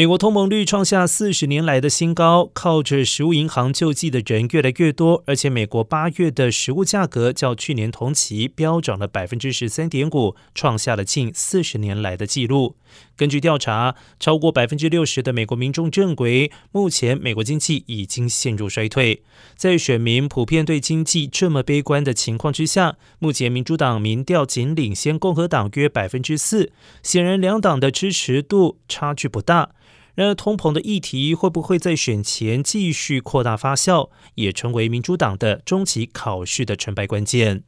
美国通膨率创下四十年来的新高，靠着食物银行救济的人越来越多，而且美国八月的食物价格较去年同期飙涨了百分之十三点五，创下了近四十年来的纪录。根据调查，超过百分之六十的美国民众认为，目前美国经济已经陷入衰退。在选民普遍对经济这么悲观的情况之下，目前民主党民调仅领先共和党约百分之四，显然两党的支持度差距不大。然而，通膨的议题会不会在选前继续扩大发酵，也成为民主党的终极考试的成败关键。